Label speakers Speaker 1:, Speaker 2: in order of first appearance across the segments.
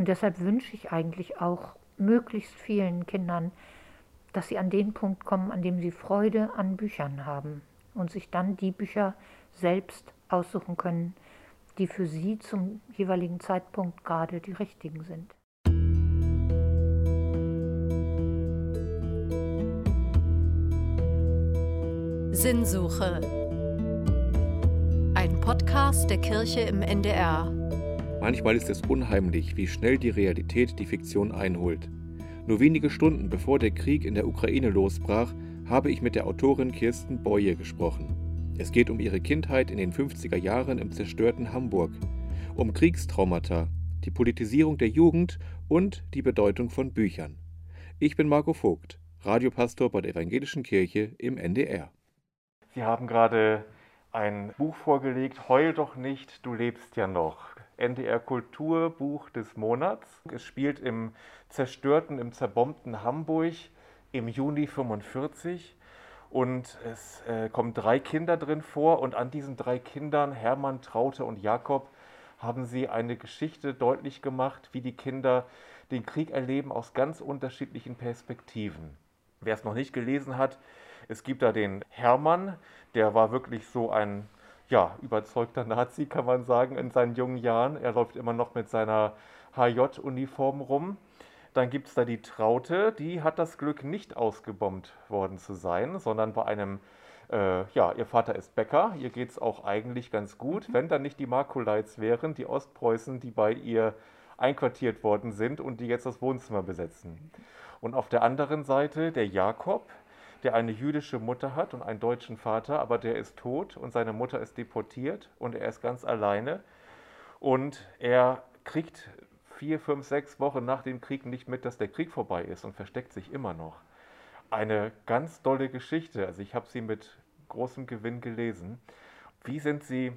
Speaker 1: Und deshalb wünsche ich eigentlich auch möglichst vielen Kindern, dass sie an den Punkt kommen, an dem sie Freude an Büchern haben und sich dann die Bücher selbst aussuchen können, die für sie zum jeweiligen Zeitpunkt gerade die richtigen sind.
Speaker 2: Sinnsuche. Ein Podcast der Kirche im NDR.
Speaker 3: Manchmal ist es unheimlich, wie schnell die Realität die Fiktion einholt. Nur wenige Stunden bevor der Krieg in der Ukraine losbrach, habe ich mit der Autorin Kirsten Boye gesprochen. Es geht um ihre Kindheit in den 50er Jahren im zerstörten Hamburg, um Kriegstraumata, die Politisierung der Jugend und die Bedeutung von Büchern. Ich bin Marco Vogt, Radiopastor bei der Evangelischen Kirche im NDR.
Speaker 4: Sie haben gerade ein Buch vorgelegt, Heul doch nicht, du lebst ja noch. NDR Kulturbuch des Monats. Es spielt im zerstörten, im zerbombten Hamburg im Juni 45 und es äh, kommen drei Kinder drin vor und an diesen drei Kindern, Hermann, Traute und Jakob, haben sie eine Geschichte deutlich gemacht, wie die Kinder den Krieg erleben aus ganz unterschiedlichen Perspektiven. Wer es noch nicht gelesen hat, es gibt da den Hermann, der war wirklich so ein ja, überzeugter Nazi, kann man sagen, in seinen jungen Jahren. Er läuft immer noch mit seiner HJ-Uniform rum. Dann gibt es da die Traute, die hat das Glück, nicht ausgebombt worden zu sein, sondern bei einem, äh, ja, ihr Vater ist Bäcker, ihr geht es auch eigentlich ganz gut, wenn dann nicht die Makulites wären, die Ostpreußen, die bei ihr einquartiert worden sind und die jetzt das Wohnzimmer besetzen. Und auf der anderen Seite der Jakob, der eine jüdische Mutter hat und einen deutschen Vater, aber der ist tot und seine Mutter ist deportiert und er ist ganz alleine. Und er kriegt vier, fünf, sechs Wochen nach dem Krieg nicht mit, dass der Krieg vorbei ist und versteckt sich immer noch. Eine ganz tolle Geschichte. Also ich habe sie mit großem Gewinn gelesen. Wie sind Sie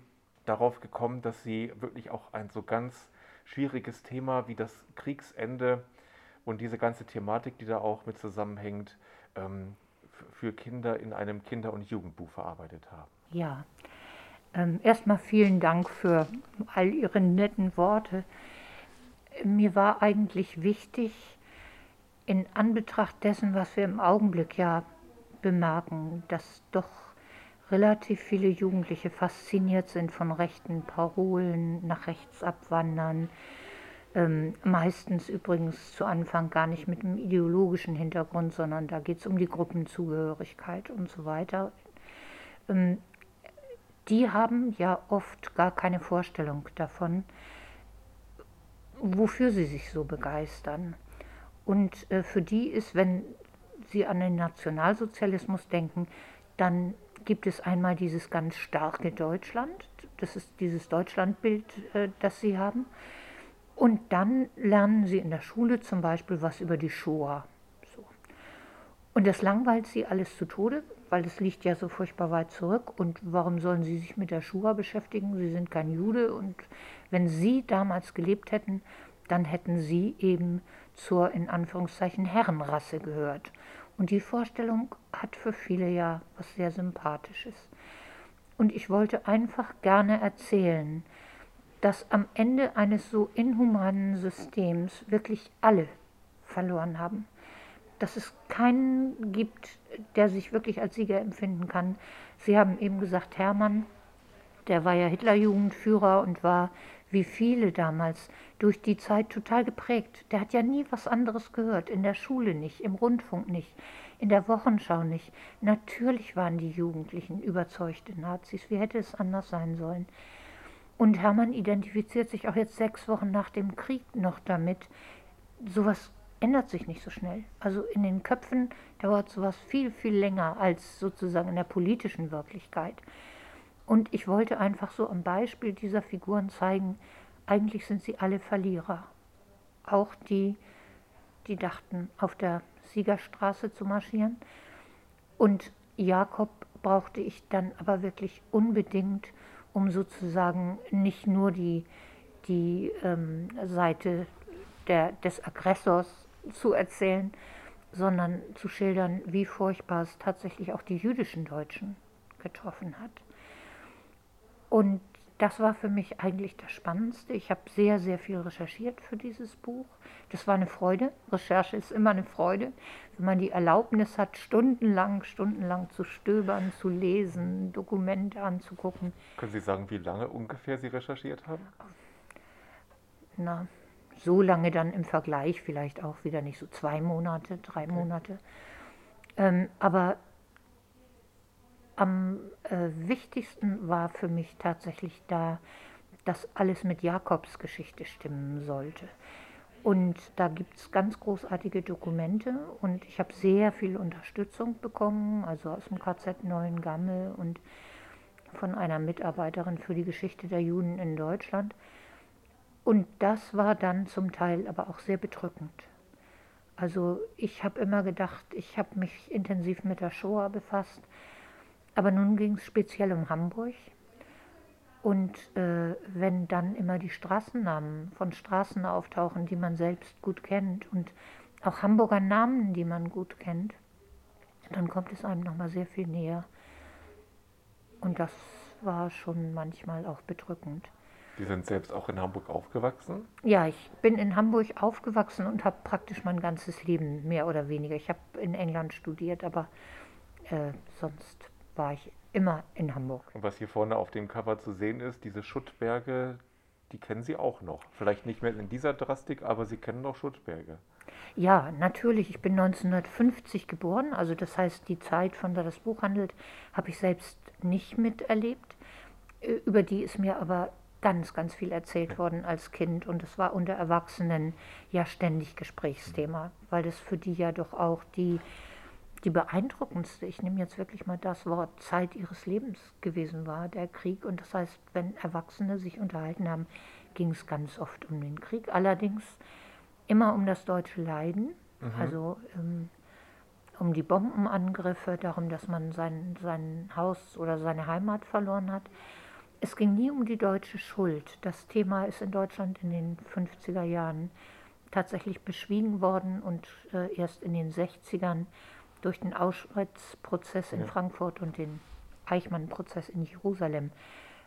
Speaker 4: darauf gekommen, dass Sie wirklich auch ein so ganz schwieriges Thema wie das Kriegsende und diese ganze Thematik, die da auch mit zusammenhängt, ähm, für Kinder in einem Kinder- und Jugendbuch verarbeitet haben.
Speaker 1: Ja, ähm, erstmal vielen Dank für all Ihre netten Worte. Mir war eigentlich wichtig, in Anbetracht dessen, was wir im Augenblick ja bemerken, dass doch relativ viele Jugendliche fasziniert sind von rechten Parolen, nach rechts abwandern, ähm, meistens übrigens zu Anfang gar nicht mit einem ideologischen Hintergrund, sondern da geht es um die Gruppenzugehörigkeit und so weiter. Ähm, die haben ja oft gar keine Vorstellung davon, wofür sie sich so begeistern. Und äh, für die ist, wenn sie an den Nationalsozialismus denken, dann gibt es einmal dieses ganz starke Deutschland, das ist dieses Deutschlandbild, äh, das sie haben. Und dann lernen sie in der Schule zum Beispiel was über die Shoah. So. Und das langweilt sie alles zu Tode, weil es liegt ja so furchtbar weit zurück. Und warum sollen sie sich mit der Shoah beschäftigen? Sie sind kein Jude. Und wenn sie damals gelebt hätten, dann hätten sie eben zur in Anführungszeichen Herrenrasse gehört. Und die Vorstellung hat für viele ja was sehr Sympathisches. Und ich wollte einfach gerne erzählen, dass am Ende eines so inhumanen Systems wirklich alle verloren haben. Dass es keinen gibt, der sich wirklich als Sieger empfinden kann. Sie haben eben gesagt, Hermann, der war ja Hitlerjugendführer und war wie viele damals durch die Zeit total geprägt. Der hat ja nie was anderes gehört, in der Schule nicht, im Rundfunk nicht, in der Wochenschau nicht. Natürlich waren die Jugendlichen überzeugte Nazis, wie hätte es anders sein sollen? Und Hermann identifiziert sich auch jetzt sechs Wochen nach dem Krieg noch damit. Sowas ändert sich nicht so schnell. Also in den Köpfen dauert sowas viel, viel länger als sozusagen in der politischen Wirklichkeit. Und ich wollte einfach so am Beispiel dieser Figuren zeigen, eigentlich sind sie alle Verlierer. Auch die, die dachten, auf der Siegerstraße zu marschieren. Und Jakob brauchte ich dann aber wirklich unbedingt, um sozusagen nicht nur die, die ähm, Seite der, des Aggressors zu erzählen, sondern zu schildern, wie furchtbar es tatsächlich auch die jüdischen Deutschen getroffen hat. Und das war für mich eigentlich das Spannendste. Ich habe sehr, sehr viel recherchiert für dieses Buch. Das war eine Freude. Recherche ist immer eine Freude. Wenn man die Erlaubnis hat, stundenlang, stundenlang zu stöbern, zu lesen, Dokumente anzugucken.
Speaker 4: Können Sie sagen, wie lange ungefähr Sie recherchiert haben?
Speaker 1: Na, so lange dann im Vergleich vielleicht auch wieder nicht so zwei Monate, drei Monate. Ähm, aber am äh, wichtigsten war für mich tatsächlich da, dass alles mit Jakobs Geschichte stimmen sollte. Und da gibt es ganz großartige Dokumente und ich habe sehr viel Unterstützung bekommen, also aus dem KZ Neuengamme und von einer Mitarbeiterin für die Geschichte der Juden in Deutschland. Und das war dann zum Teil aber auch sehr bedrückend. Also ich habe immer gedacht, ich habe mich intensiv mit der Shoah befasst, aber nun ging es speziell um Hamburg. Und äh, wenn dann immer die Straßennamen von Straßen auftauchen, die man selbst gut kennt und auch Hamburger Namen, die man gut kennt, dann kommt es einem nochmal sehr viel näher. Und das war schon manchmal auch bedrückend.
Speaker 4: Sie sind selbst auch in Hamburg aufgewachsen?
Speaker 1: Ja, ich bin in Hamburg aufgewachsen und habe praktisch mein ganzes Leben mehr oder weniger. Ich habe in England studiert, aber äh, sonst war ich immer in Hamburg.
Speaker 4: Und was hier vorne auf dem Cover zu sehen ist, diese Schuttberge, die kennen Sie auch noch. Vielleicht nicht mehr in dieser Drastik, aber Sie kennen noch Schuttberge.
Speaker 1: Ja, natürlich. Ich bin 1950 geboren, also das heißt, die Zeit, von der das Buch handelt, habe ich selbst nicht miterlebt. Über die ist mir aber ganz, ganz viel erzählt worden als Kind und es war unter Erwachsenen ja ständig Gesprächsthema, weil das für die ja doch auch die, die beeindruckendste, ich nehme jetzt wirklich mal das Wort, Zeit ihres Lebens gewesen war, der Krieg. Und das heißt, wenn Erwachsene sich unterhalten haben, ging es ganz oft um den Krieg. Allerdings immer um das deutsche Leiden, mhm. also ähm, um die Bombenangriffe, darum, dass man sein, sein Haus oder seine Heimat verloren hat. Es ging nie um die deutsche Schuld. Das Thema ist in Deutschland in den 50er Jahren tatsächlich beschwiegen worden und äh, erst in den 60ern durch den Auschwitz-Prozess in ja. Frankfurt und den Eichmann-Prozess in Jerusalem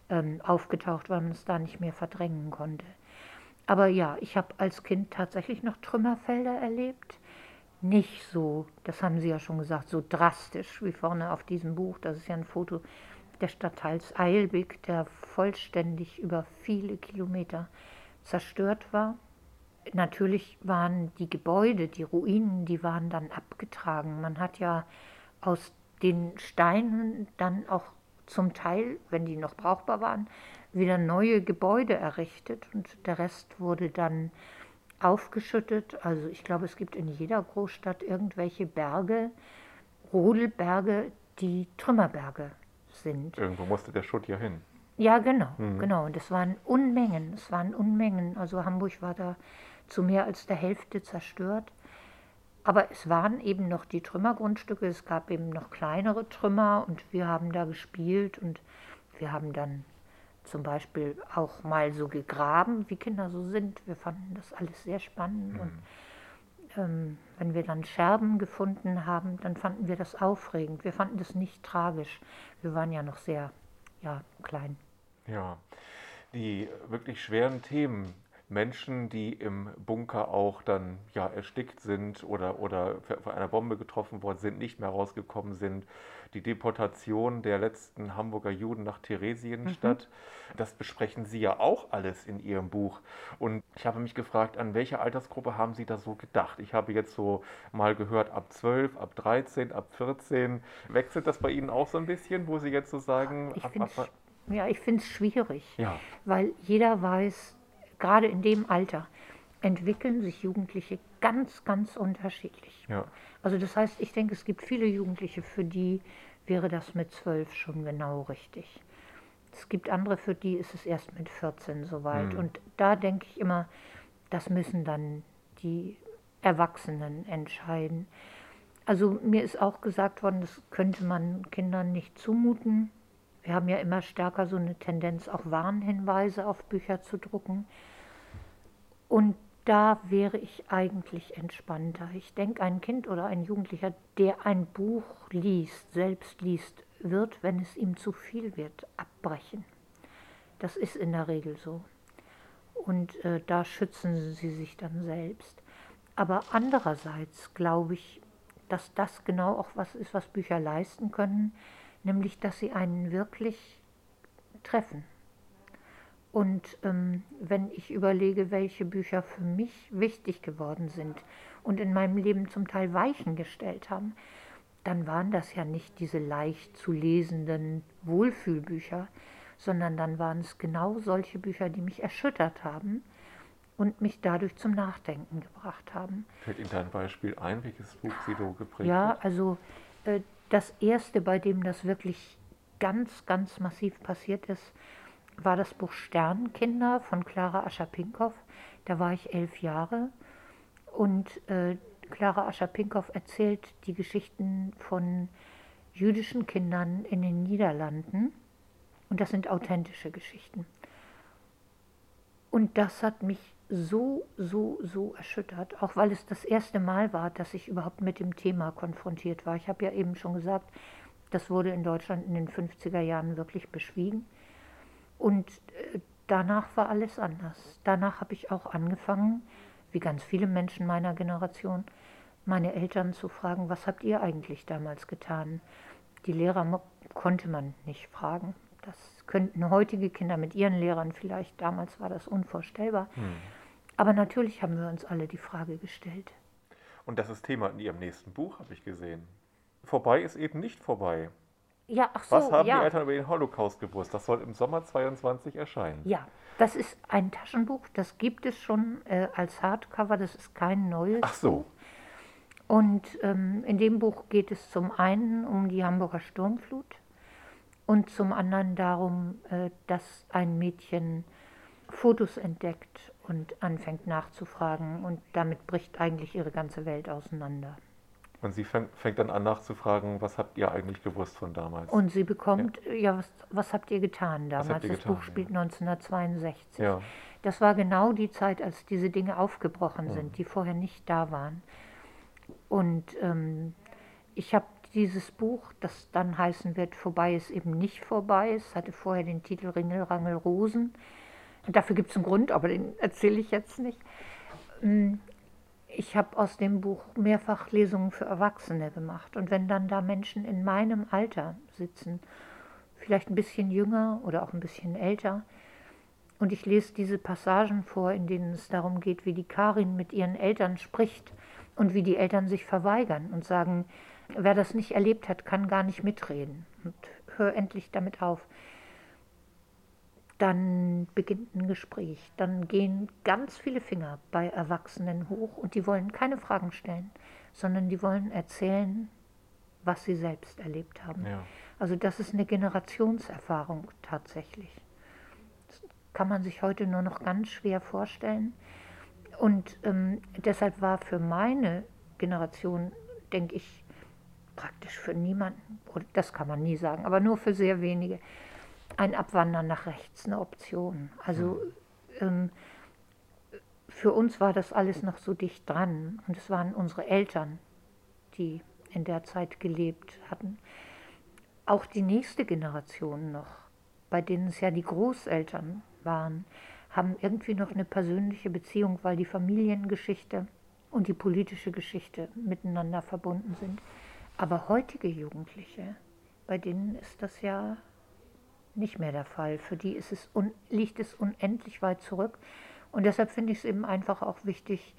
Speaker 1: ähm, aufgetaucht, weil man es da nicht mehr verdrängen konnte. Aber ja, ich habe als Kind tatsächlich noch Trümmerfelder erlebt. Nicht so, das haben Sie ja schon gesagt, so drastisch wie vorne auf diesem Buch. Das ist ja ein Foto des Stadtteils Eilbig, der vollständig über viele Kilometer zerstört war. Natürlich waren die Gebäude, die Ruinen, die waren dann abgetragen. Man hat ja aus den Steinen dann auch zum Teil, wenn die noch brauchbar waren, wieder neue Gebäude errichtet und der Rest wurde dann aufgeschüttet. Also ich glaube, es gibt in jeder Großstadt irgendwelche Berge, Rodelberge, die Trümmerberge sind.
Speaker 4: Irgendwo musste der Schutt ja hin.
Speaker 1: Ja, genau, mhm. genau. Und es waren Unmengen, es waren Unmengen. Also Hamburg war da zu mehr als der Hälfte zerstört. Aber es waren eben noch die Trümmergrundstücke, es gab eben noch kleinere Trümmer und wir haben da gespielt und wir haben dann zum Beispiel auch mal so gegraben, wie Kinder so sind. Wir fanden das alles sehr spannend mhm. und ähm, wenn wir dann Scherben gefunden haben, dann fanden wir das aufregend. Wir fanden das nicht tragisch. Wir waren ja noch sehr ja, klein.
Speaker 4: Ja, die wirklich schweren Themen, Menschen, die im Bunker auch dann ja erstickt sind oder, oder von einer Bombe getroffen worden sind, nicht mehr rausgekommen sind. Die Deportation der letzten Hamburger Juden nach Theresienstadt, mhm. das besprechen Sie ja auch alles in Ihrem Buch. Und ich habe mich gefragt, an welche Altersgruppe haben Sie da so gedacht? Ich habe jetzt so mal gehört, ab 12, ab 13, ab 14. Wechselt das bei Ihnen auch so ein bisschen, wo Sie jetzt so sagen,
Speaker 1: ich ab, ab, ja, ich finde es schwierig, ja. weil jeder weiß, gerade in dem Alter entwickeln sich Jugendliche ganz, ganz unterschiedlich. Ja. Also das heißt, ich denke, es gibt viele Jugendliche, für die wäre das mit zwölf schon genau richtig. Es gibt andere, für die ist es erst mit 14 soweit. Mhm. Und da denke ich immer, das müssen dann die Erwachsenen entscheiden. Also mir ist auch gesagt worden, das könnte man Kindern nicht zumuten. Wir haben ja immer stärker so eine Tendenz, auch Warnhinweise auf Bücher zu drucken. Und da wäre ich eigentlich entspannter. Ich denke, ein Kind oder ein Jugendlicher, der ein Buch liest, selbst liest, wird, wenn es ihm zu viel wird, abbrechen. Das ist in der Regel so. Und äh, da schützen sie sich dann selbst. Aber andererseits glaube ich, dass das genau auch was ist, was Bücher leisten können, nämlich dass sie einen wirklich treffen. Und ähm, wenn ich überlege, welche Bücher für mich wichtig geworden sind und in meinem Leben zum Teil Weichen gestellt haben, dann waren das ja nicht diese leicht zu lesenden Wohlfühlbücher, sondern dann waren es genau solche Bücher, die mich erschüttert haben und mich dadurch zum Nachdenken gebracht haben.
Speaker 4: Fällt Ihnen da ein Beispiel ein, welches Buch Sie so geprägt
Speaker 1: ja,
Speaker 4: hat?
Speaker 1: Also äh, das erste, bei dem das wirklich ganz, ganz massiv passiert ist, war das Buch Sternkinder von Clara Ascher-Pinkow. Da war ich elf Jahre und äh, Clara Ascher-Pinkow erzählt die Geschichten von jüdischen Kindern in den Niederlanden und das sind authentische Geschichten. Und das hat mich so, so, so erschüttert, auch weil es das erste Mal war, dass ich überhaupt mit dem Thema konfrontiert war. Ich habe ja eben schon gesagt, das wurde in Deutschland in den 50er Jahren wirklich beschwiegen. Und äh, danach war alles anders. Danach habe ich auch angefangen, wie ganz viele Menschen meiner Generation, meine Eltern zu fragen, was habt ihr eigentlich damals getan? Die Lehrer konnte man nicht fragen. Das könnten heutige Kinder mit ihren Lehrern vielleicht, damals war das unvorstellbar. Hm. Aber natürlich haben wir uns alle die Frage gestellt.
Speaker 4: Und das ist Thema in Ihrem nächsten Buch, habe ich gesehen. Vorbei ist eben nicht vorbei.
Speaker 1: Ja, ach so,
Speaker 4: Was haben
Speaker 1: ja.
Speaker 4: die Eltern über den Holocaust gewusst? Das soll im Sommer 22 erscheinen.
Speaker 1: Ja, das ist ein Taschenbuch, das gibt es schon äh, als Hardcover, das ist kein neues.
Speaker 4: Ach so.
Speaker 1: Und ähm, in dem Buch geht es zum einen um die Hamburger Sturmflut und zum anderen darum, äh, dass ein Mädchen Fotos entdeckt und anfängt nachzufragen und damit bricht eigentlich ihre ganze Welt auseinander.
Speaker 4: Und sie fängt, fängt dann an nachzufragen, was habt ihr eigentlich gewusst von damals?
Speaker 1: Und sie bekommt, ja, ja was, was, habt ihr getan damals?
Speaker 4: Ihr
Speaker 1: das
Speaker 4: getan,
Speaker 1: Buch spielt ja. 1962.
Speaker 4: Ja.
Speaker 1: Das war genau die Zeit, als diese Dinge aufgebrochen sind, mhm. die vorher nicht da waren. Und ähm, ich habe dieses Buch, das dann heißen wird, Vorbei ist eben nicht vorbei. Es hatte vorher den Titel Ringelrangel Rosen. Und dafür gibt es einen Grund, aber den erzähle ich jetzt nicht. Ähm, ich habe aus dem Buch mehrfach Lesungen für Erwachsene gemacht. Und wenn dann da Menschen in meinem Alter sitzen, vielleicht ein bisschen jünger oder auch ein bisschen älter, und ich lese diese Passagen vor, in denen es darum geht, wie die Karin mit ihren Eltern spricht und wie die Eltern sich verweigern und sagen, wer das nicht erlebt hat, kann gar nicht mitreden. Und hör endlich damit auf dann beginnt ein Gespräch. Dann gehen ganz viele Finger bei Erwachsenen hoch und die wollen keine Fragen stellen, sondern die wollen erzählen, was sie selbst erlebt haben.
Speaker 4: Ja.
Speaker 1: Also das ist eine Generationserfahrung tatsächlich. Das kann man sich heute nur noch ganz schwer vorstellen. Und ähm, deshalb war für meine Generation, denke ich, praktisch für niemanden, das kann man nie sagen, aber nur für sehr wenige, ein Abwandern nach rechts eine Option. Also ähm, für uns war das alles noch so dicht dran und es waren unsere Eltern, die in der Zeit gelebt hatten. Auch die nächste Generation noch, bei denen es ja die Großeltern waren, haben irgendwie noch eine persönliche Beziehung, weil die Familiengeschichte und die politische Geschichte miteinander verbunden sind. Aber heutige Jugendliche, bei denen ist das ja nicht mehr der Fall. Für die ist es liegt es unendlich weit zurück. Und deshalb finde ich es eben einfach auch wichtig,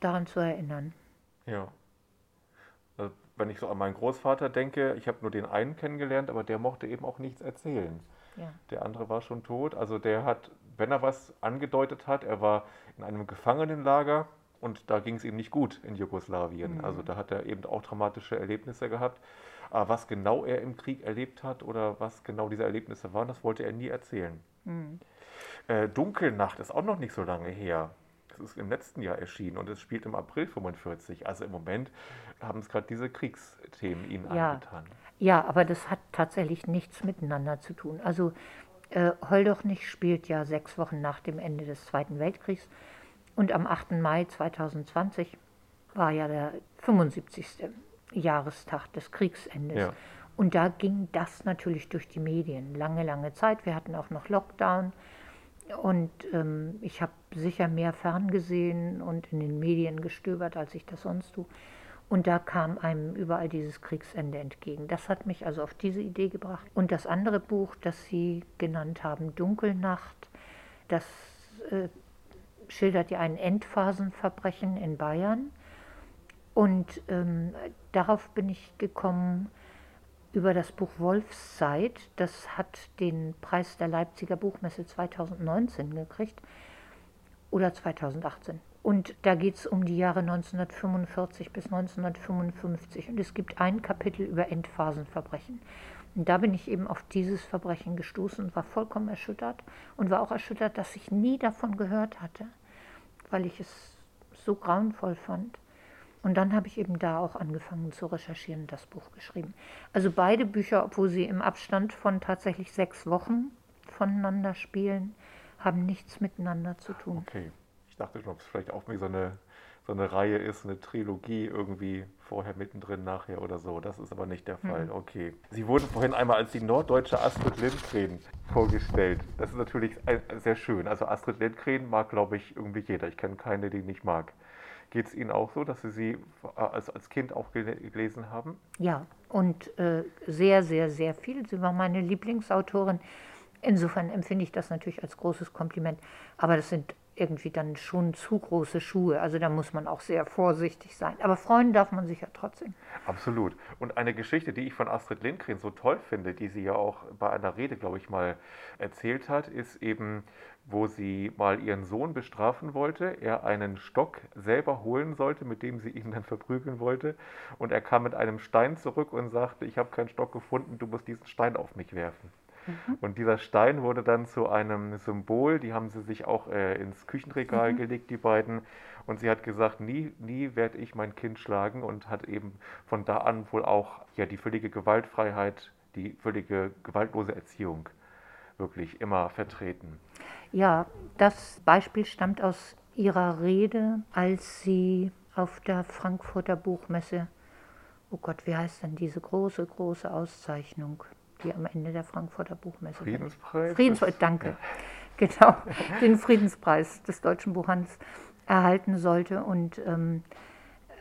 Speaker 1: daran zu erinnern.
Speaker 4: Ja. Also, wenn ich so an meinen Großvater denke, ich habe nur den einen kennengelernt, aber der mochte eben auch nichts erzählen.
Speaker 1: Ja.
Speaker 4: Der andere war schon tot. Also der hat, wenn er was angedeutet hat, er war in einem Gefangenenlager und da ging es ihm nicht gut in Jugoslawien. Mhm. Also da hat er eben auch traumatische Erlebnisse gehabt. Aber was genau er im Krieg erlebt hat oder was genau diese Erlebnisse waren, das wollte er nie erzählen. Mhm. Äh, Dunkelnacht ist auch noch nicht so lange her. Es ist im letzten Jahr erschienen und es spielt im April 45. Also im Moment haben es gerade diese Kriegsthemen ihnen
Speaker 1: ja.
Speaker 4: angetan.
Speaker 1: Ja, aber das hat tatsächlich nichts miteinander zu tun. Also äh, Heul doch nicht spielt ja sechs Wochen nach dem Ende des Zweiten Weltkriegs und am 8. Mai 2020 war ja der 75. Jahrestag des Kriegsendes.
Speaker 4: Ja.
Speaker 1: Und da ging das natürlich durch die Medien lange, lange Zeit. Wir hatten auch noch Lockdown. Und ähm, ich habe sicher mehr ferngesehen und in den Medien gestöbert, als ich das sonst tue. Und da kam einem überall dieses Kriegsende entgegen. Das hat mich also auf diese Idee gebracht. Und das andere Buch, das Sie genannt haben, Dunkelnacht, das äh, schildert ja ein Endphasenverbrechen in Bayern. Und ähm, darauf bin ich gekommen über das Buch Wolfszeit. Das hat den Preis der Leipziger Buchmesse 2019 gekriegt oder 2018. Und da geht es um die Jahre 1945 bis 1955. Und es gibt ein Kapitel über Endphasenverbrechen. Und da bin ich eben auf dieses Verbrechen gestoßen und war vollkommen erschüttert. Und war auch erschüttert, dass ich nie davon gehört hatte, weil ich es so grauenvoll fand. Und dann habe ich eben da auch angefangen zu recherchieren und das Buch geschrieben. Also beide Bücher, obwohl sie im Abstand von tatsächlich sechs Wochen voneinander spielen, haben nichts miteinander zu tun.
Speaker 4: Okay. Ich dachte ob es vielleicht auch wie so eine, so eine Reihe ist, eine Trilogie irgendwie vorher, mittendrin, nachher oder so. Das ist aber nicht der Fall. Mhm. Okay. Sie wurden vorhin einmal als die norddeutsche Astrid Lindgren vorgestellt. Das ist natürlich sehr schön. Also Astrid Lindgren mag, glaube ich, irgendwie jeder. Ich kenne keine, die nicht mag. Geht es Ihnen auch so, dass Sie sie als, als Kind auch gelesen haben?
Speaker 1: Ja, und äh, sehr, sehr, sehr viel. Sie war meine Lieblingsautorin. Insofern empfinde ich das natürlich als großes Kompliment. Aber das sind irgendwie dann schon zu große Schuhe. Also da muss man auch sehr vorsichtig sein. Aber freuen darf man sich ja trotzdem.
Speaker 4: Absolut. Und eine Geschichte, die ich von Astrid Lindgren so toll finde, die sie ja auch bei einer Rede, glaube ich, mal erzählt hat, ist eben, wo sie mal ihren Sohn bestrafen wollte, er einen Stock selber holen sollte, mit dem sie ihn dann verprügeln wollte. Und er kam mit einem Stein zurück und sagte, ich habe keinen Stock gefunden, du musst diesen Stein auf mich werfen. Mhm. Und dieser Stein wurde dann zu einem Symbol, die haben sie sich auch äh, ins Küchenregal mhm. gelegt, die beiden. Und sie hat gesagt, nie, nie werde ich mein Kind schlagen und hat eben von da an wohl auch ja, die völlige Gewaltfreiheit, die völlige gewaltlose Erziehung wirklich immer vertreten.
Speaker 1: Ja, das Beispiel stammt aus ihrer Rede, als sie auf der Frankfurter Buchmesse, oh Gott, wie heißt denn diese große, große Auszeichnung, die am Ende der Frankfurter Buchmesse.
Speaker 4: Friedenspreis?
Speaker 1: Friedenspreis, danke. Genau, den Friedenspreis des deutschen Buchhandels erhalten sollte. Und ähm,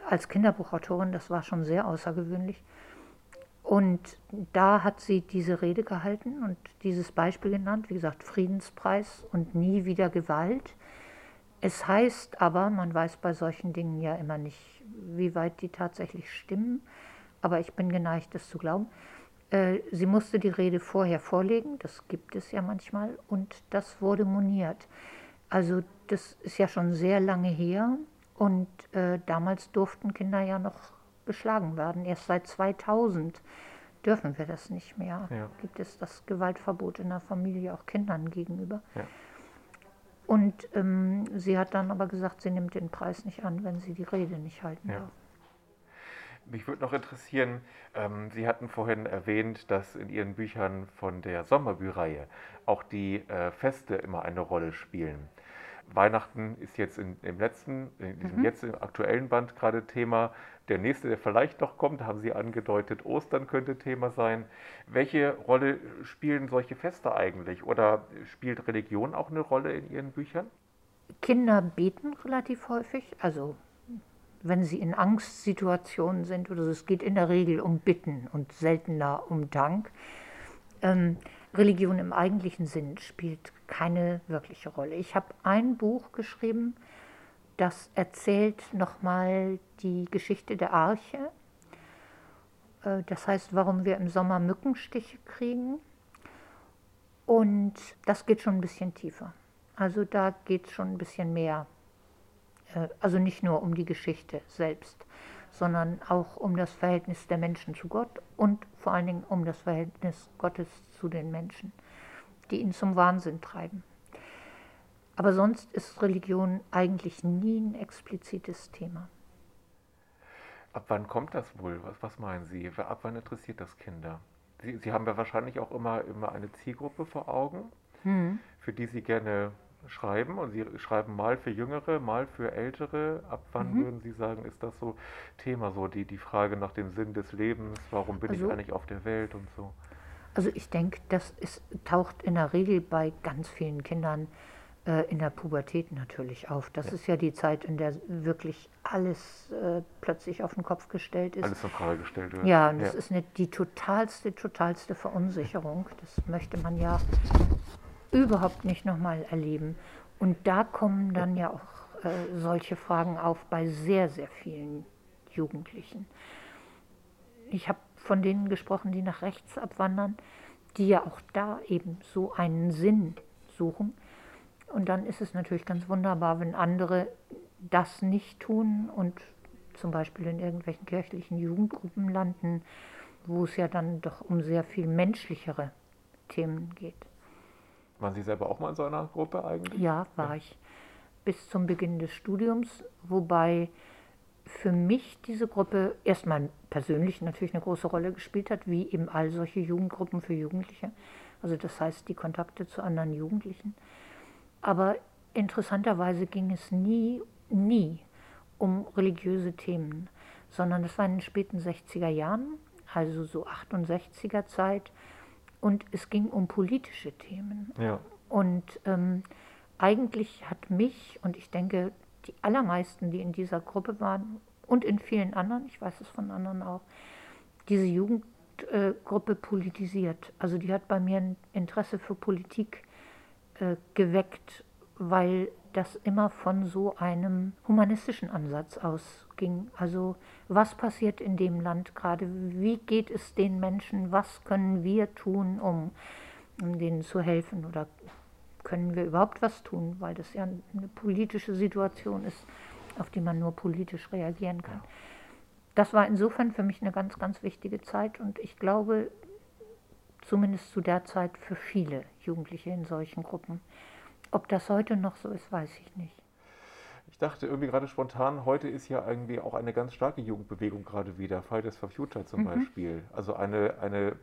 Speaker 1: als Kinderbuchautorin, das war schon sehr außergewöhnlich. Und da hat sie diese Rede gehalten und dieses Beispiel genannt, wie gesagt, Friedenspreis und nie wieder Gewalt. Es heißt aber, man weiß bei solchen Dingen ja immer nicht, wie weit die tatsächlich stimmen, aber ich bin geneigt, das zu glauben. Äh, sie musste die Rede vorher vorlegen, das gibt es ja manchmal, und das wurde moniert. Also das ist ja schon sehr lange her und äh, damals durften Kinder ja noch geschlagen werden. Erst seit 2000 dürfen wir das nicht mehr. Ja. Gibt es das Gewaltverbot in der Familie auch Kindern gegenüber. Ja. Und ähm, sie hat dann aber gesagt, sie nimmt den Preis nicht an, wenn sie die Rede nicht halten ja. darf.
Speaker 4: Mich würde noch interessieren, ähm, Sie hatten vorhin erwähnt, dass in Ihren Büchern von der Sommerbüreihe auch die äh, Feste immer eine Rolle spielen. Weihnachten ist jetzt in, im letzten, in diesem mhm. jetzt im aktuellen Band gerade Thema. Der nächste, der vielleicht noch kommt, haben Sie angedeutet, Ostern könnte Thema sein. Welche Rolle spielen solche Feste eigentlich? Oder spielt Religion auch eine Rolle in Ihren Büchern?
Speaker 1: Kinder beten relativ häufig, also wenn sie in Angstsituationen sind oder so. Es geht in der Regel um Bitten und seltener um Dank. Ähm, Religion im eigentlichen Sinn spielt keine wirkliche Rolle. Ich habe ein Buch geschrieben, das erzählt nochmal die Geschichte der Arche. Äh, das heißt, warum wir im Sommer Mückenstiche kriegen. Und das geht schon ein bisschen tiefer. Also da geht es schon ein bisschen mehr also nicht nur um die Geschichte selbst, sondern auch um das Verhältnis der Menschen zu Gott und vor allen Dingen um das Verhältnis Gottes zu den Menschen, die ihn zum Wahnsinn treiben. Aber sonst ist Religion eigentlich nie ein explizites Thema.
Speaker 4: Ab wann kommt das wohl? Was, was meinen Sie? Ab wann interessiert das Kinder? Sie, Sie haben ja wahrscheinlich auch immer, immer eine Zielgruppe vor Augen, hm. für die Sie gerne schreiben und Sie schreiben mal für Jüngere, mal für Ältere. Ab wann
Speaker 1: Mhm.
Speaker 4: würden Sie sagen, ist das so Thema, so die, die Frage nach dem Sinn des Lebens, warum bin
Speaker 1: Also-
Speaker 4: ich eigentlich auf der Welt und so?
Speaker 1: Also ich denke, das ist, taucht in der Regel bei ganz vielen Kindern äh, in der Pubertät natürlich auf. Das
Speaker 4: Ja.
Speaker 1: ist ja die Zeit, in der wirklich alles äh, plötzlich auf den Kopf gestellt ist.
Speaker 4: Alles in Frage gestellt wird.
Speaker 1: Ja, und das ist eine, die totalste, totalste Verunsicherung. Das möchte man ja überhaupt nicht nochmal erleben. Und da kommen dann ja auch äh, solche Fragen auf bei sehr, sehr vielen Jugendlichen. Ich habe von denen gesprochen, die nach rechts abwandern, die ja auch da eben so einen Sinn suchen. Und dann ist es natürlich ganz wunderbar, wenn andere das nicht tun und zum Beispiel in irgendwelchen kirchlichen Jugendgruppen landen, wo es ja dann doch um sehr viel menschlichere Themen geht.
Speaker 4: Waren Sie selber auch mal in so einer Gruppe eigentlich?
Speaker 1: Ja, war ich bis zum Beginn des Studiums, wobei für mich diese Gruppe erstmal persönlich natürlich eine große Rolle gespielt hat, wie eben all solche Jugendgruppen für Jugendliche. Also das heißt die Kontakte zu anderen Jugendlichen. Aber interessanterweise ging es nie, nie um religiöse Themen, sondern das war in den späten 60er Jahren, also so 68er Zeit, und es ging um politische Themen.
Speaker 4: Ja.
Speaker 1: Und ähm, eigentlich hat mich und ich denke, die allermeisten, die in dieser Gruppe waren und in vielen anderen, ich weiß es von anderen auch, diese Jugendgruppe äh, politisiert. Also die hat bei mir ein Interesse für Politik äh, geweckt, weil das immer von so einem humanistischen Ansatz ausging. Also was passiert in dem Land gerade? Wie geht es den Menschen? Was können wir tun, um, um denen zu helfen? Oder können wir überhaupt was tun? Weil das ja eine politische Situation ist, auf die man nur politisch reagieren kann. Das war insofern für mich eine ganz, ganz wichtige Zeit und ich glaube, zumindest zu der Zeit für viele Jugendliche in solchen Gruppen. Ob das heute noch so ist, weiß ich nicht.
Speaker 4: Ich dachte irgendwie gerade spontan, heute ist ja irgendwie auch eine ganz starke Jugendbewegung gerade wieder, Fridays for Future zum
Speaker 1: Mhm.
Speaker 4: Beispiel. Also eine, eine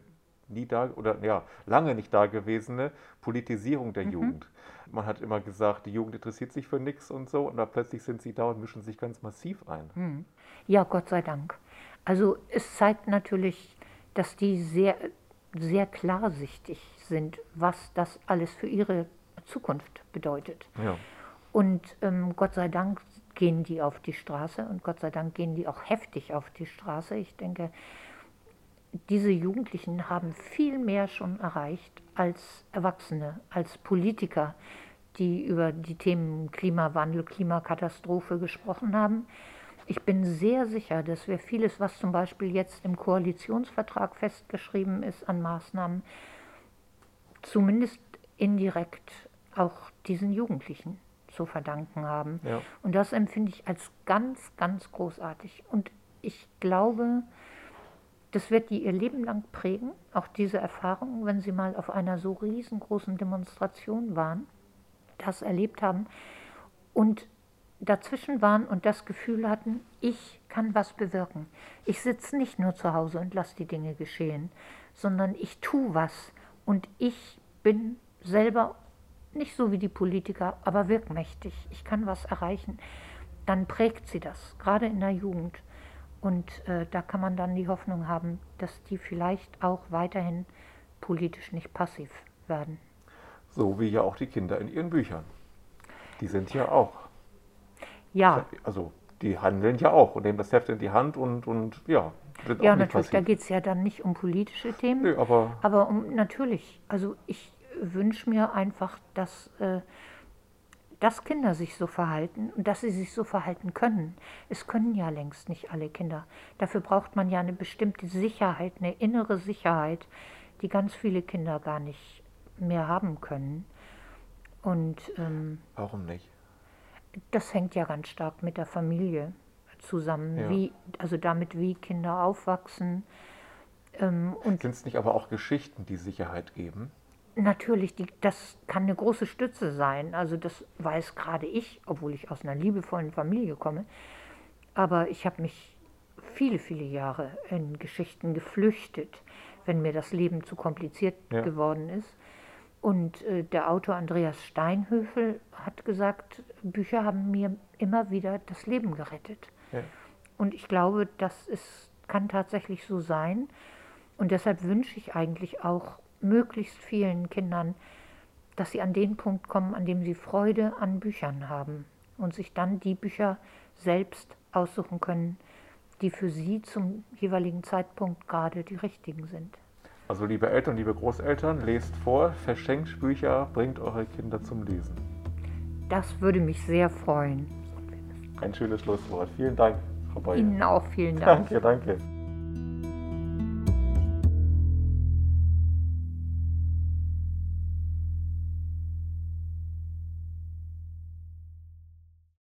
Speaker 4: nie da oder ja, lange nicht dagewesene Politisierung der
Speaker 1: Mhm.
Speaker 4: Jugend. Man hat immer gesagt, die Jugend interessiert sich für nichts und so, und da plötzlich sind sie da und mischen sich ganz massiv ein.
Speaker 1: Hm. Ja, Gott sei Dank. Also es zeigt natürlich, dass die sehr, sehr klarsichtig sind, was das alles für ihre Zukunft bedeutet.
Speaker 4: Ja.
Speaker 1: Und ähm, Gott sei Dank gehen die auf die Straße und Gott sei Dank gehen die auch heftig auf die Straße. Ich denke, diese Jugendlichen haben viel mehr schon erreicht als Erwachsene, als Politiker, die über die Themen Klimawandel, Klimakatastrophe gesprochen haben. Ich bin sehr sicher, dass wir vieles, was zum Beispiel jetzt im Koalitionsvertrag festgeschrieben ist an Maßnahmen, zumindest indirekt auch diesen Jugendlichen zu verdanken haben.
Speaker 4: Ja.
Speaker 1: Und das empfinde ich als ganz, ganz großartig. Und ich glaube, das wird die ihr Leben lang prägen, auch diese Erfahrung, wenn sie mal auf einer so riesengroßen Demonstration waren, das erlebt haben und dazwischen waren und das Gefühl hatten, ich kann was bewirken. Ich sitze nicht nur zu Hause und lasse die Dinge geschehen, sondern ich tue was und ich bin selber nicht so wie die Politiker, aber wirkmächtig. Ich kann was erreichen. Dann prägt sie das, gerade in der Jugend. Und äh, da kann man dann die Hoffnung haben, dass die vielleicht auch weiterhin politisch nicht passiv werden.
Speaker 4: So wie ja auch die Kinder in ihren Büchern. Die sind ja auch,
Speaker 1: Ja,
Speaker 4: also die handeln ja auch und nehmen das Heft in die Hand und, und ja,
Speaker 1: ja natürlich, da
Speaker 4: passiv.
Speaker 1: geht es ja dann nicht um politische Themen.
Speaker 4: Nö, aber
Speaker 1: Aber um, natürlich, also ich wünsche mir einfach, dass, äh, dass Kinder sich so verhalten und dass sie sich so verhalten können. Es können ja längst nicht alle Kinder. Dafür braucht man ja eine bestimmte Sicherheit, eine innere Sicherheit, die ganz viele Kinder gar nicht mehr haben können. Und ähm,
Speaker 4: warum nicht?
Speaker 1: das hängt ja ganz stark mit der Familie zusammen,
Speaker 4: Ja.
Speaker 1: wie, also damit, wie Kinder aufwachsen. Ähm,
Speaker 4: Sind es nicht aber auch Geschichten, die Sicherheit geben?
Speaker 1: Natürlich, die, das kann eine große Stütze sein. Also das weiß gerade ich, obwohl ich aus einer liebevollen Familie komme. Aber ich habe mich viele, viele Jahre in Geschichten geflüchtet, wenn mir das Leben zu kompliziert
Speaker 4: Ja.
Speaker 1: geworden ist. Und äh, der Autor Andreas Steinhöfel hat gesagt, Bücher haben mir immer wieder das Leben gerettet. Ja. Und ich glaube, das ist, kann tatsächlich so sein. Und deshalb wünsche ich eigentlich auch möglichst vielen Kindern, dass sie an den Punkt kommen, an dem sie Freude an Büchern haben und sich dann die Bücher selbst aussuchen können, die für sie zum jeweiligen Zeitpunkt gerade die richtigen sind.
Speaker 4: Also liebe Eltern, liebe Großeltern, lest vor, verschenkt Bücher, bringt eure Kinder zum Lesen.
Speaker 1: Das würde mich sehr freuen.
Speaker 4: Ein schönes Schlusswort. Vielen Dank,
Speaker 1: Frau Bayer. Ihnen auch vielen Dank.
Speaker 4: Danke, danke.